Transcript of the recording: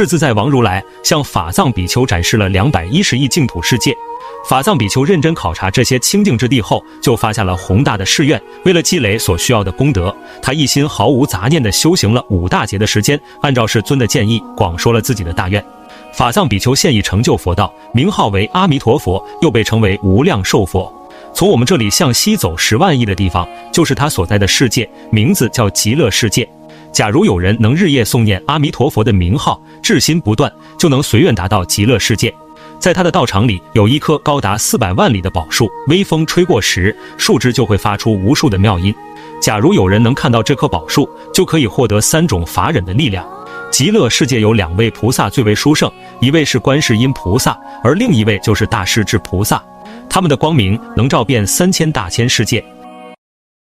世自在王如来向法藏比丘展示了两百一十亿净土世界。法藏比丘认真考察这些清净之地后，就发下了宏大的誓愿。为了积累所需要的功德，他一心毫无杂念地修行了五大劫的时间，按照世尊的建议，广说了自己的大愿。法藏比丘现已成就佛道，名号为阿弥陀佛，又被称为无量寿佛。从我们这里向西走十万亿的地方，就是他所在的世界，名字叫极乐世界。假如有人能日夜诵念阿弥陀佛的名号，至心不断，就能随愿达到极乐世界。在他的道场里有一棵高达四百万里的宝树，微风吹过时，树枝就会发出无数的妙音。假如有人能看到这棵宝树，就可以获得三种法忍的力量。极乐世界有两位菩萨最为殊胜，一位是观世音菩萨，而另一位就是大势至菩萨。他们的光明能照遍三千大千世界。